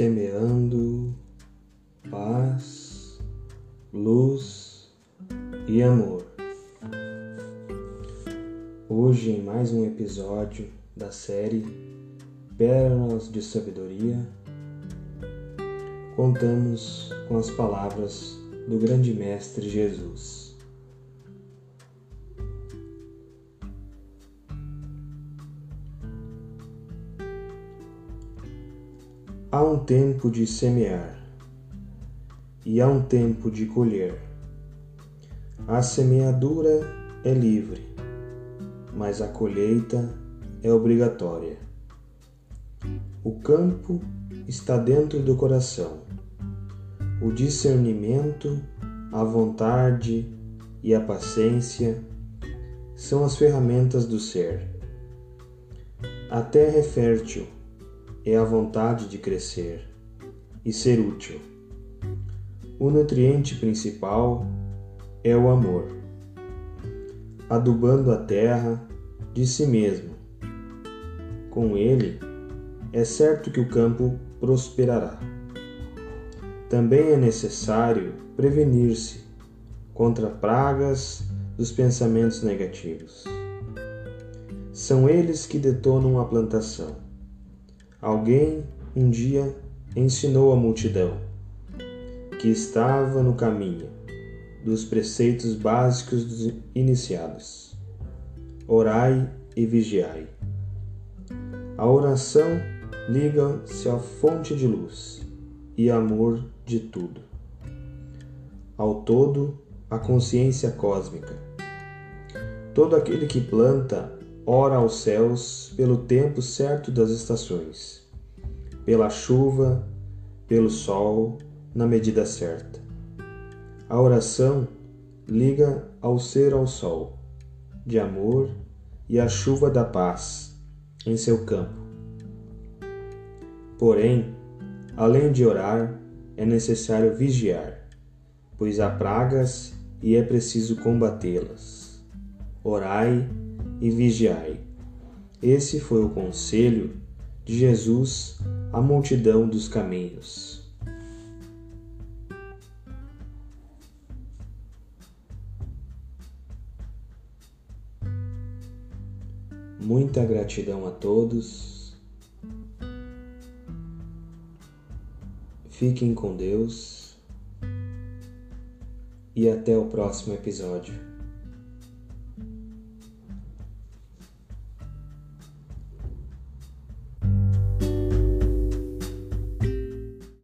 semeando paz, luz e amor. Hoje, em mais um episódio da série Pérolas de Sabedoria, contamos com as palavras do grande Mestre Jesus. Há um tempo de semear e há um tempo de colher. A semeadura é livre, mas a colheita é obrigatória. O campo está dentro do coração. O discernimento, a vontade e a paciência são as ferramentas do ser. A terra é fértil é a vontade de crescer e ser útil. O nutriente principal é o amor, adubando a terra de si mesmo. Com ele, é certo que o campo prosperará. Também é necessário prevenir-se contra pragas dos pensamentos negativos. São eles que detonam a plantação Alguém um dia ensinou a multidão que estava no caminho dos preceitos básicos dos iniciados: orai e vigiai. A oração liga-se à fonte de luz e amor de tudo. Ao todo, a consciência cósmica. Todo aquele que planta ora aos céus pelo tempo certo das estações, pela chuva, pelo sol, na medida certa. A oração liga ao ser ao sol, de amor e a chuva da paz em seu campo. Porém, além de orar, é necessário vigiar, pois há pragas e é preciso combatê-las. Orai e vigiai. Esse foi o conselho de Jesus à multidão dos caminhos. Muita gratidão a todos. Fiquem com Deus e até o próximo episódio.